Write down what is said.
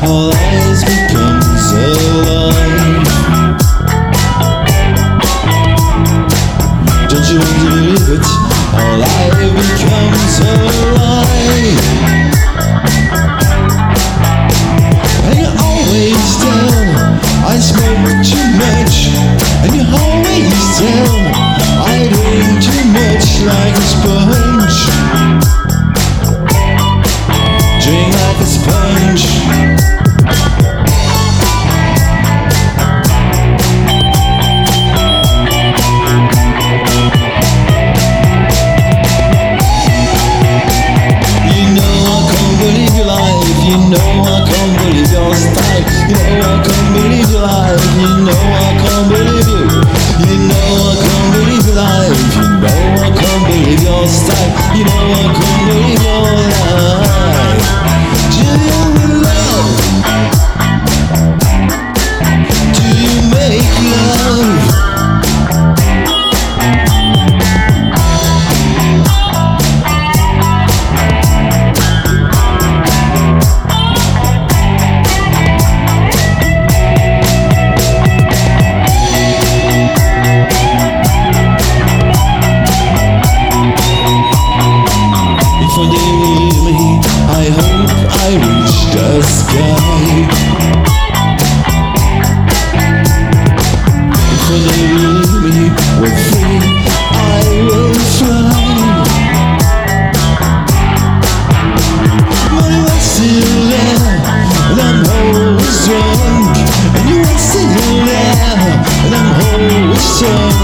All eyes becomes alive. You know I can't believe you. You know I can't believe life. You know I can't believe your style. You know I can't believe your me, I hope I reach the sky. Day you leave me, we're free, I will fly. But are still there, I'm always drunk. And you are still there, and I'm always drunk.